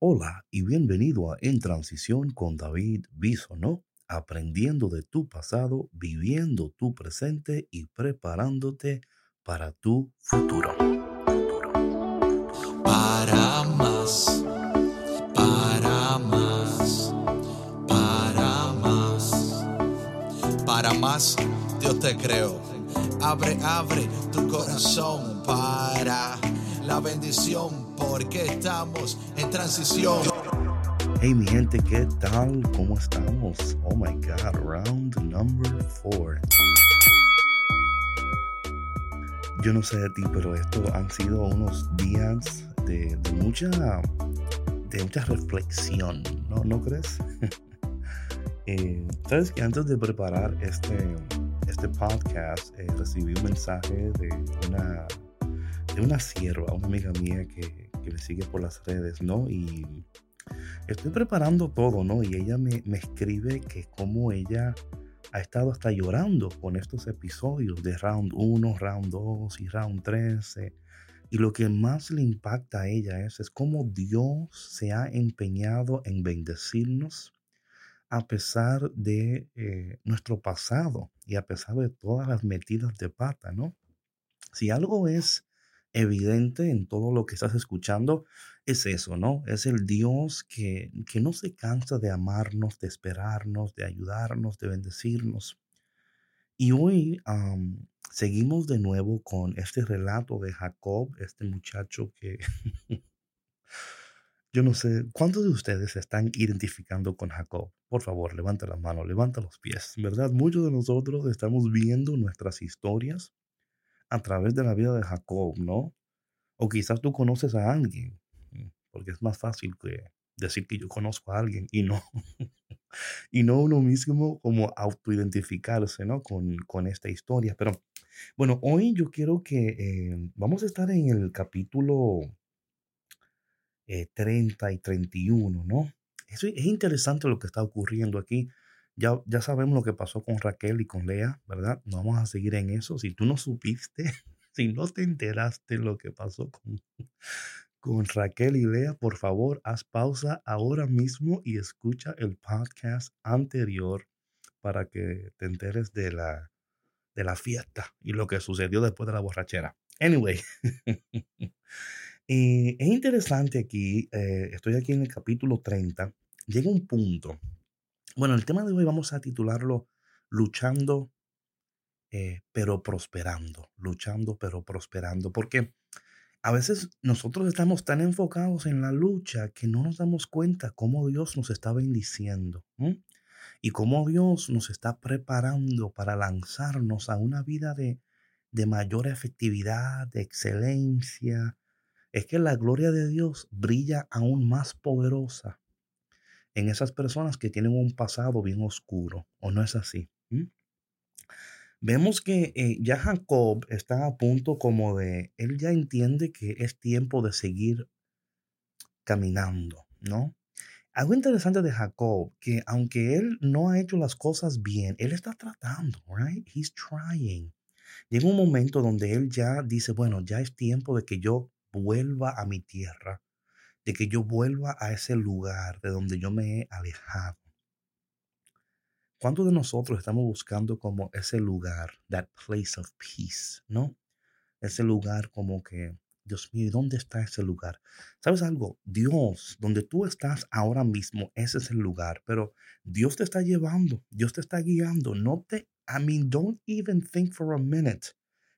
Hola y bienvenido a En Transición con David Bisonó, aprendiendo de tu pasado, viviendo tu presente y preparándote para tu futuro. Para más, para más, para más, para más, Dios te creo. Abre, abre tu corazón para la bendición, porque estamos en transición. Hey mi gente, ¿qué tal? ¿Cómo estamos? Oh my god, round number four. Yo no sé de ti, pero estos han sido unos días de, de mucha de mucha reflexión, ¿no, ¿No crees? eh, Sabes que antes de preparar este, este podcast eh, recibí un mensaje de una de una sierva, una amiga mía que, que me sigue por las redes, ¿no? Y estoy preparando todo, ¿no? Y ella me, me escribe que como ella ha estado hasta llorando con estos episodios de round 1, round 2 y round 13. Y lo que más le impacta a ella es, es cómo Dios se ha empeñado en bendecirnos a pesar de eh, nuestro pasado y a pesar de todas las metidas de pata, ¿no? Si algo es evidente en todo lo que estás escuchando, es eso, ¿no? Es el Dios que, que no se cansa de amarnos, de esperarnos, de ayudarnos, de bendecirnos. Y hoy seguimos de nuevo con este relato de Jacob, este muchacho que yo no sé, ¿cuántos de ustedes se están identificando con Jacob? Por favor, levanta la mano, levanta los pies, ¿verdad? Muchos de nosotros estamos viendo nuestras historias a través de la vida de Jacob, ¿no? O quizás tú conoces a alguien, mm, porque es más fácil que decir que yo conozco a alguien y no, y no uno mismo como autoidentificarse, ¿no? Con, con esta historia. Pero bueno, hoy yo quiero que eh, vamos a estar en el capítulo 30 eh, y 31, ¿no? Eso es interesante lo que está ocurriendo aquí. Ya, ya sabemos lo que pasó con Raquel y con Lea, ¿verdad? No vamos a seguir en eso. Si tú no supiste, si no te enteraste lo que pasó con, Raquel y Lea, por favor, haz pausa ahora mismo y escucha el podcast anterior para que te enteres de la, de la fiesta y lo que sucedió después de la borrachera. Anyway, eh, es interesante aquí, eh, estoy aquí en el capítulo 30, llega un punto bueno, el tema de hoy vamos a titularlo Luchando eh, pero prosperando, luchando pero prosperando, porque a veces nosotros estamos tan enfocados en la lucha que no nos damos cuenta cómo Dios nos está bendiciendo y cómo Dios nos está preparando para lanzarnos a una vida de, de mayor efectividad, de excelencia. Es que la gloria de Dios brilla aún más poderosa en esas personas que tienen un pasado bien oscuro, ¿o no es así? ¿Mm? Vemos que eh, ya Jacob está a punto como de, él ya entiende que es tiempo de seguir caminando, ¿no? Algo interesante de Jacob, que aunque él no ha hecho las cosas bien, él está tratando, right? He's trying. Llega un momento donde él ya dice, bueno, ya es tiempo de que yo vuelva a mi tierra de que yo vuelva a ese lugar de donde yo me he alejado. ¿Cuántos de nosotros estamos buscando como ese lugar, that place of peace, ¿no? Ese lugar como que, Dios mío, ¿dónde está ese lugar? ¿Sabes algo? Dios, donde tú estás ahora mismo, ese es el lugar, pero Dios te está llevando, Dios te está guiando. No te, I mean, don't even think for a minute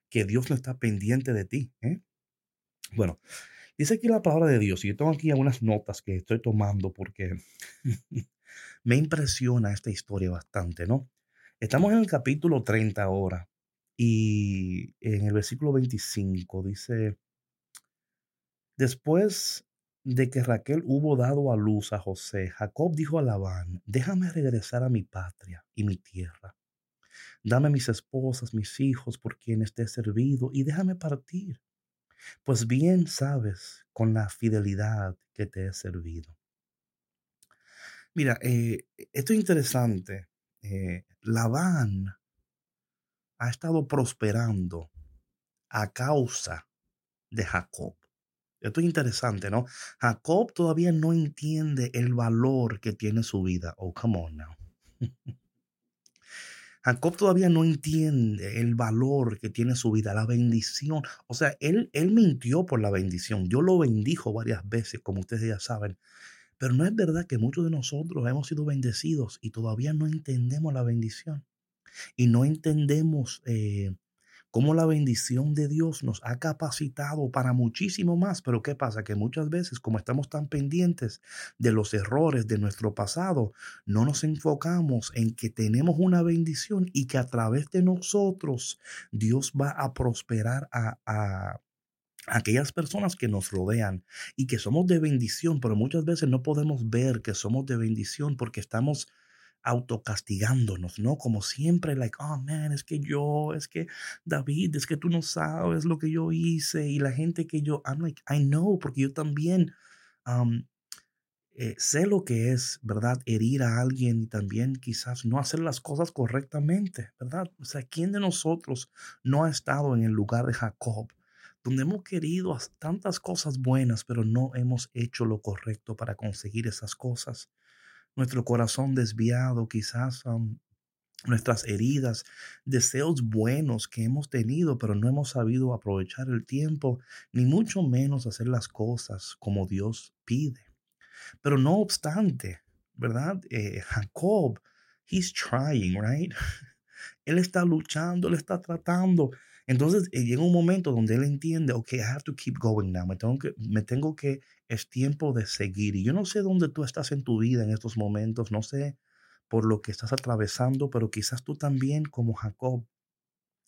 que Dios no está pendiente de ti, ¿eh? Bueno, Dice aquí la palabra de Dios, y yo tengo aquí algunas notas que estoy tomando porque me impresiona esta historia bastante, ¿no? Estamos en el capítulo 30 ahora, y en el versículo 25 dice, después de que Raquel hubo dado a luz a José, Jacob dijo a Labán, déjame regresar a mi patria y mi tierra. Dame mis esposas, mis hijos, por quienes te he servido, y déjame partir pues bien sabes con la fidelidad que te he servido. Mira, eh, esto es interesante. Eh, Labán ha estado prosperando a causa de Jacob. Esto es interesante, ¿no? Jacob todavía no entiende el valor que tiene su vida. Oh, come on now. Jacob todavía no entiende el valor que tiene su vida, la bendición. O sea, él, él mintió por la bendición. Yo lo bendijo varias veces, como ustedes ya saben. Pero no es verdad que muchos de nosotros hemos sido bendecidos y todavía no entendemos la bendición. Y no entendemos eh, cómo la bendición de Dios nos ha capacitado para muchísimo más. Pero ¿qué pasa? Que muchas veces, como estamos tan pendientes de los errores de nuestro pasado, no nos enfocamos en que tenemos una bendición y que a través de nosotros Dios va a prosperar a, aquellas personas que nos rodean y que somos de bendición, pero muchas veces no podemos ver que somos de bendición porque estamos autocastigándonos, ¿no? Como siempre, like, oh man, es que yo, es que David, es que tú no sabes lo que yo hice y la gente que yo, I'm like, I know, porque yo también eh, sé lo que es, ¿verdad? Herir a alguien y también quizás no hacer las cosas correctamente, ¿verdad? O sea, ¿quién de nosotros no ha estado en el lugar de Jacob? donde hemos querido tantas cosas buenas, pero no hemos hecho lo correcto para conseguir esas cosas nuestro corazón desviado, quizás nuestras heridas, deseos buenos que hemos tenido, pero no hemos sabido aprovechar el tiempo, ni mucho menos hacer las cosas como Dios pide. Pero no obstante, ¿verdad? Eh, Jacob, he's trying, right? Él está luchando, él está tratando. Entonces eh, llega un momento donde él entiende, ok, I have to keep going now, me tengo que, me tengo que, es tiempo de seguir. Y yo no sé dónde tú estás en tu vida en estos momentos, no sé por lo que estás atravesando, pero quizás tú también como Jacob,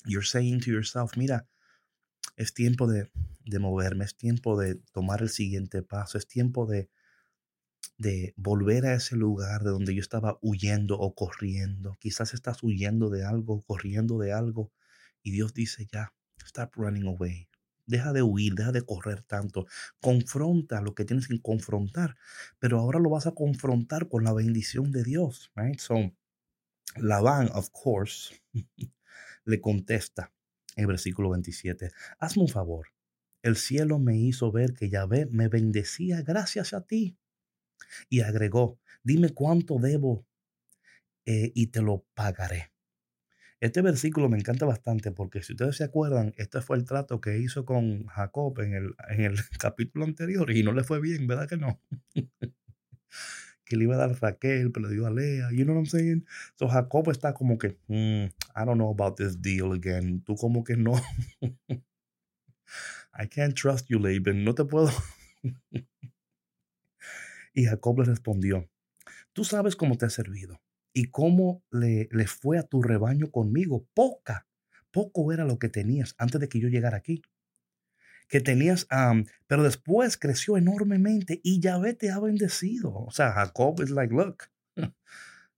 you're saying to yourself, mira, es tiempo de, de moverme, es tiempo de tomar el siguiente paso, es tiempo de, de volver a ese lugar de donde yo estaba huyendo o corriendo. Quizás estás huyendo de algo, corriendo de algo, y Dios dice ya, stop running away. Deja de huir, deja de correr tanto. Confronta lo que tienes que confrontar, pero ahora lo vas a confrontar con la bendición de Dios, right? So, Labán, of course, le contesta en versículo 27, hazme un favor. El cielo me hizo ver que Yahvé me bendecía gracias a ti. Y agregó, dime cuánto debo eh, y te lo pagaré. Este versículo me encanta bastante porque si ustedes se acuerdan, este fue el trato que hizo con Jacob en el, en el capítulo anterior y no le fue bien, ¿verdad que no? que le iba a dar Raquel, pero le dio a Lea. You know what I'm saying? So Jacob está como que, hmm, I don't know about this deal again. Tú como que no. I can't trust you, Laban. No te puedo. y Jacob le respondió, tú sabes cómo te ha servido y cómo le, le fue a tu rebaño conmigo. Poca, poco era lo que tenías antes de que yo llegara aquí. Que tenías, pero después creció enormemente y Yahvé te ha bendecido. O sea, Jacob es like, look,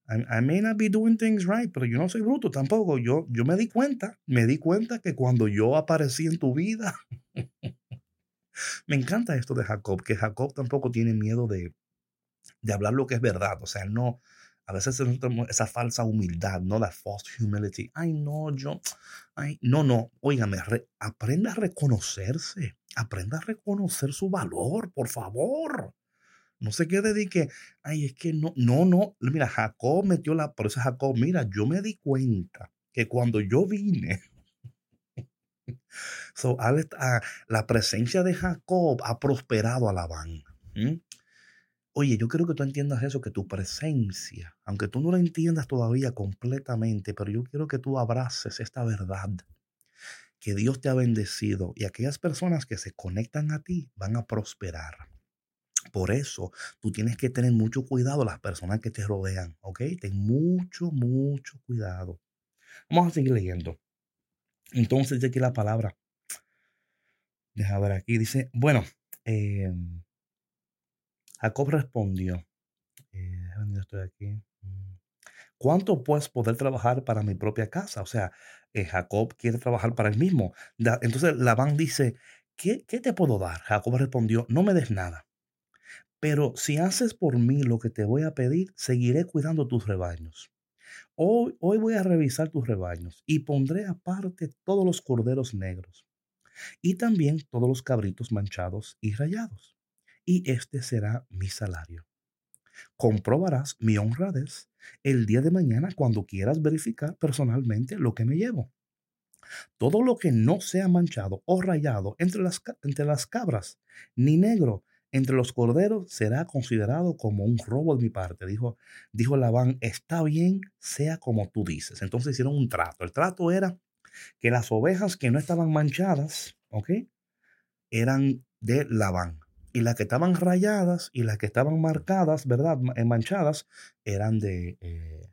I, may not be doing things right, pero yo no soy bruto tampoco. Yo, yo me di cuenta, me di cuenta que cuando yo aparecí en tu vida, me encanta esto de Jacob, que Jacob tampoco tiene miedo de, de hablar lo que es verdad. O sea, no, a veces esa falsa humildad, ¿no? La false humility. Ay, no, yo, ay, no, no, óigame, aprenda a reconocerse, aprenda a reconocer su valor, por favor. No se quede de que, ay, es que no, no, no. Mira, Jacob metió la, por eso Jacob, mira, yo me di cuenta que cuando yo vine, so, la presencia de Jacob ha prosperado a Labán. Oye, yo quiero que tú entiendas eso, que tu presencia, aunque tú no la entiendas todavía completamente, pero yo quiero que tú abraces esta verdad, que Dios te ha bendecido y aquellas personas que se conectan a ti van a prosperar. Por eso tú tienes que tener mucho cuidado las personas que te rodean, ¿ok? Ten mucho, mucho cuidado. Vamos a seguir leyendo. Entonces, dice aquí la palabra. Deja ver aquí. Dice, bueno, eh, Jacob respondió, eh. Mm, ¿Cuánto pues poder trabajar para mi propia casa? O sea, eh, Jacob quiere trabajar para él mismo. entonces Labán dice, ¿qué, ¿qué te puedo dar? Jacob respondió, no me des nada. Pero si haces por mí lo que te voy a pedir, seguiré cuidando tus rebaños. Hoy, hoy voy a revisar tus rebaños y pondré aparte todos los corderos negros. y también todos los cabritos manchados y rayados. Y este será mi salario. Comprobarás mi honradez el día de mañana cuando quieras verificar personalmente lo que me llevo. Todo lo que no sea manchado o rayado entre las, entre las cabras, ni negro entre los corderos, será considerado como un robo de mi parte. Dijo, dijo Labán, está bien, sea como tú dices. Entonces hicieron un trato. El trato era que las ovejas que no estaban manchadas, ¿ok? Eran de Labán. Y las que estaban rayadas y las que estaban marcadas, ¿verdad? Manchadas, eran de, eh,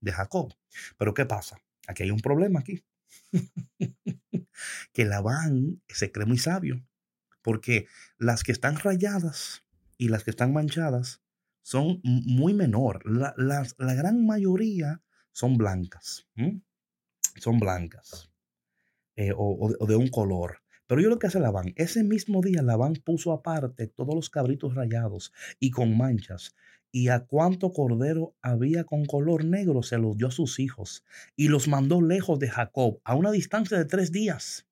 de Jacob. Pero ¿qué pasa? Aquí hay un problema aquí. que Labán se cree muy sabio, porque las que están rayadas y las que están manchadas son muy menor. La, gran mayoría son blancas. Son blancas. Eh, o, de un color. Pero yo lo que hace Labán, ese mismo día Labán puso aparte todos los cabritos rayados y con manchas y a cuánto cordero había con color negro se los dio a sus hijos y los mandó lejos de Jacob a una distancia de tres días.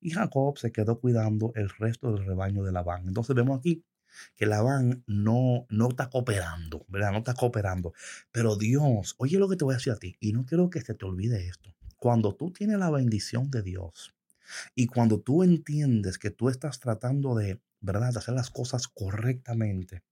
Y Jacob se quedó cuidando el resto del rebaño de Labán. Entonces vemos aquí que Labán no, no está cooperando, ¿verdad? No está cooperando. Pero Dios, oye lo que te voy a decir a ti, y no quiero que se te olvide esto. Cuando tú tienes la bendición de Dios y cuando tú entiendes que tú estás tratando de, ¿verdad?, de hacer las cosas correctamente,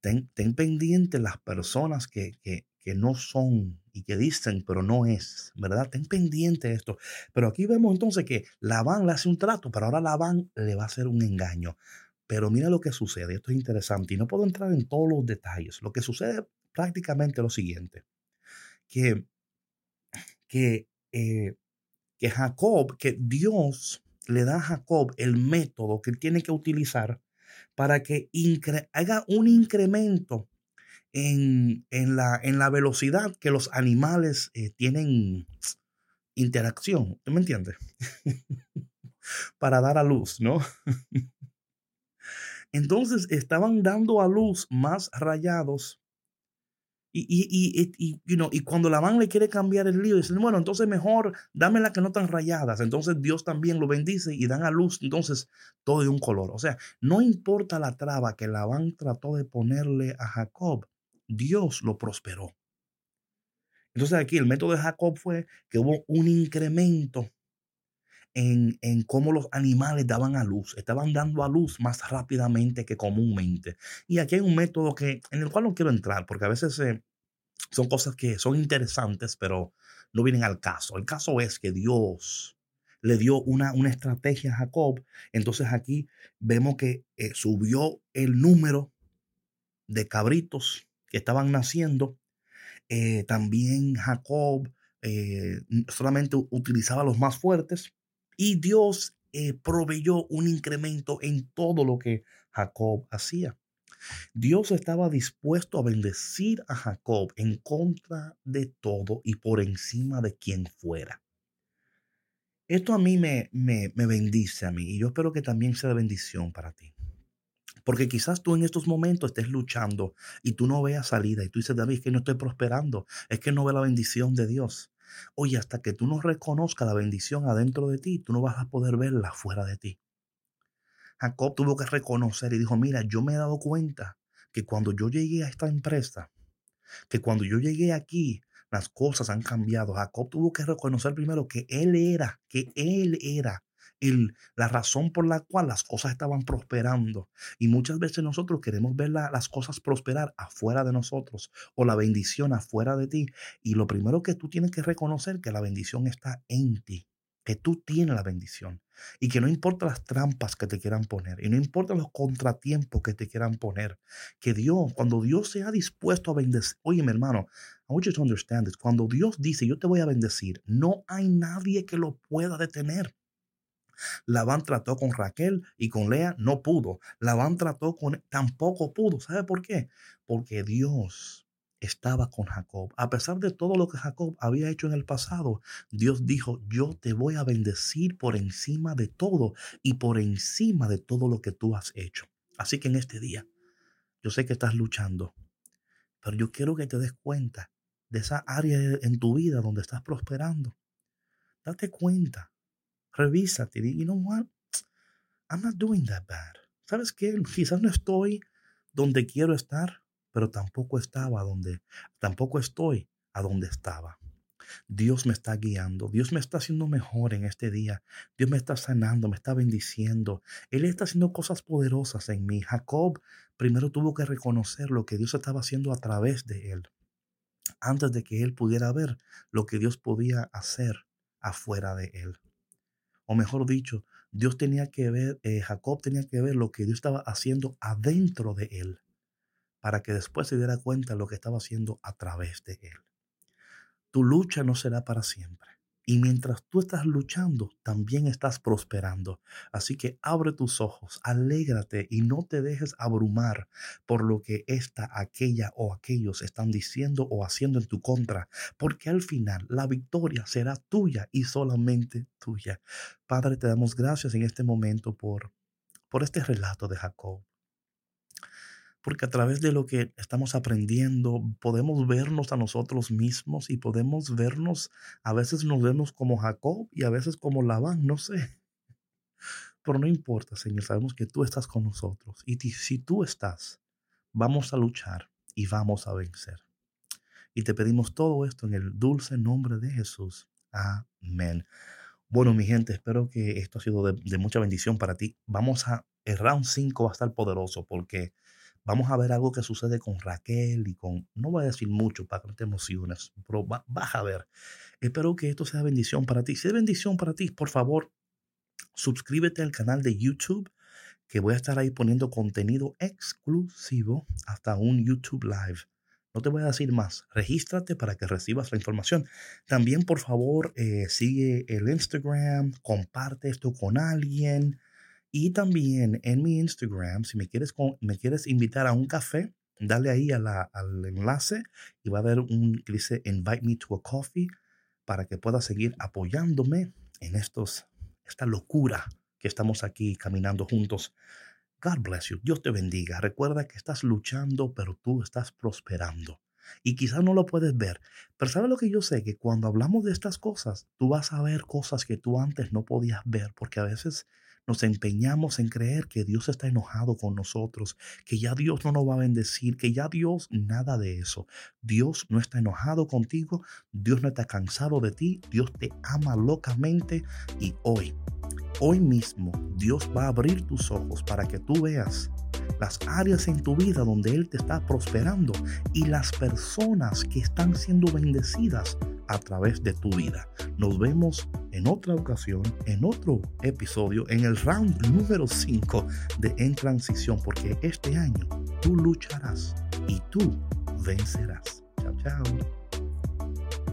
ten, pendiente las personas que, que, que, no son y que dicen, pero no es, ¿verdad? Ten pendiente esto. Pero aquí vemos entonces que Labán le hace un trato, pero ahora Labán le va a hacer un engaño. Pero mira lo que sucede, esto es interesante y no puedo entrar en todos los detalles. Lo que sucede prácticamente lo siguiente, que, que, eh, que Jacob, que Dios le da a Jacob el método que tiene que utilizar para que haga un incremento en, la, en, la, velocidad que los animales eh, tienen interacción. ¿Tú me entiendes? para dar a luz, ¿no? Entonces estaban dando a luz más rayados y, y, y, y, y cuando la van le quiere cambiar el lío, dicen, bueno, entonces mejor dame las que no están rayadas. Entonces Dios también lo bendice y dan a luz, entonces todo de un color. O sea, no importa la traba que Labán trató de ponerle a Jacob, Dios lo prosperó. Entonces aquí el método de Jacob fue que hubo un incremento en, en, cómo los animales daban a luz, estaban dando a luz más rápidamente que comúnmente. Y aquí hay un método que, en el cual no quiero entrar, porque a veces eh, son cosas que son interesantes, pero no vienen al caso. El caso es que Dios le dio una, una estrategia a Jacob. Entonces aquí vemos que eh, subió el número de cabritos que estaban naciendo. Eh, también Jacob solamente utilizaba los más fuertes y Dios eh, proveyó un incremento en todo lo que Jacob hacía. Dios estaba dispuesto a bendecir a Jacob en contra de todo y por encima de quien fuera. Esto a mí me, me, me bendice a mí y yo espero que también sea bendición para ti. Porque quizás tú en estos momentos estés luchando y tú no veas salida y tú dices, David, es que no estoy prosperando, es que no veo la bendición de Dios. Oye, hasta que tú no reconozcas la bendición adentro de ti, tú no vas a poder verla fuera de ti. Jacob tuvo que reconocer y dijo, mira, yo me he dado cuenta que cuando yo llegué a esta empresa, que cuando yo llegué aquí, las cosas han cambiado. Jacob tuvo que reconocer primero que él era, que él era la razón por la cual las cosas estaban prosperando. Y muchas veces nosotros queremos ver las cosas prosperar afuera de nosotros o la bendición afuera de ti. Y lo primero que tú tienes que reconocer que la bendición está en ti que tú tienes la bendición y que no importa las trampas que te quieran poner y no importa los contratiempos que te quieran poner, que Dios, cuando Dios sea dispuesto a bendecir, oye hermano, I want you to understand this, cuando Dios dice yo te voy a bendecir, no hay nadie que lo pueda detener. Labán trató con Raquel y con Lea, no pudo. Labán trató con, tampoco pudo. ¿Sabe por qué? Porque Dios estaba con Jacob. A pesar de todo lo que Jacob había hecho en el pasado, Dios dijo, yo te voy a bendecir por encima de todo y por encima de todo lo que tú has hecho. Así que en este día, yo sé que estás luchando, pero yo quiero que te des cuenta de esa área en tu vida donde estás prosperando. Date cuenta revísate y you know what? I'm not doing that bad. ¿Sabes qué? Quizás no estoy donde quiero estar, pero tampoco estaba donde, tampoco estoy a donde estaba. Dios me está guiando, Dios me está haciendo mejor en este día, Dios me está sanando, me está bendiciendo, Él está haciendo cosas poderosas en mí. Jacob primero tuvo que reconocer lo que Dios estaba haciendo a través de él, antes de que él pudiera ver lo que Dios podía hacer afuera de él. O mejor dicho, Dios tenía que ver, eh, Jacob tenía que ver lo que Dios estaba haciendo adentro de él, para que después se diera cuenta de lo que estaba haciendo a través de él. Tu lucha no será para siempre. Y mientras tú estás luchando, también estás prosperando. Así que abre tus ojos, alégrate y no te dejes abrumar por lo que esta, aquella o aquellos están diciendo o haciendo en tu contra, porque al final la victoria será tuya y solamente tuya. Padre, te damos gracias en este momento por, por este relato de Jacob porque a través de lo que estamos aprendiendo podemos vernos a nosotros mismos y podemos vernos, a veces nos vemos como Jacob y a veces como Labán, no sé. Pero no importa, Señor, sabemos que tú estás con nosotros y si tú estás, vamos a luchar y vamos a vencer. Y te pedimos todo esto en el dulce nombre de Jesús. Amén. Bueno, mi gente, espero que esto ha sido de, mucha bendición para ti. Vamos a, el round 5 va a estar poderoso porque vamos a ver algo que sucede con Raquel y con, no voy a decir mucho para que no te emociones, pero vas a ver. Espero que esto sea bendición para ti. Si es bendición para ti, por favor, suscríbete al canal de YouTube, que voy a estar ahí poniendo contenido exclusivo hasta un YouTube Live. No te voy a decir más. Regístrate para que recibas la información. También, por favor, eh, sigue el Instagram, comparte esto con alguien. Y también en mi Instagram, si me quieres, me quieres invitar a un café, dale ahí al enlace y va a haber un que dice Invite me to a coffee para que puedas seguir apoyándome en estos, esta locura que estamos aquí caminando juntos. God bless you. Dios te bendiga. Recuerda que estás luchando, pero tú estás prosperando. Y quizás no lo puedes ver, pero ¿sabes lo que yo sé? Que cuando hablamos de estas cosas, tú vas a ver cosas que tú antes no podías ver, porque a veces nos empeñamos en creer que Dios está enojado con nosotros, que ya Dios no nos va a bendecir, que ya Dios, nada de eso. Dios no está enojado contigo, Dios no está cansado de ti, Dios te ama locamente y hoy, hoy mismo, Dios va a abrir tus ojos para que tú veas las áreas en tu vida donde Él te está prosperando y las personas que están siendo bendecidas a través de tu vida. Nos vemos en otra ocasión, en otro episodio, en el round número 5 de En Transición, porque este año tú lucharás y tú vencerás. Chao, chao.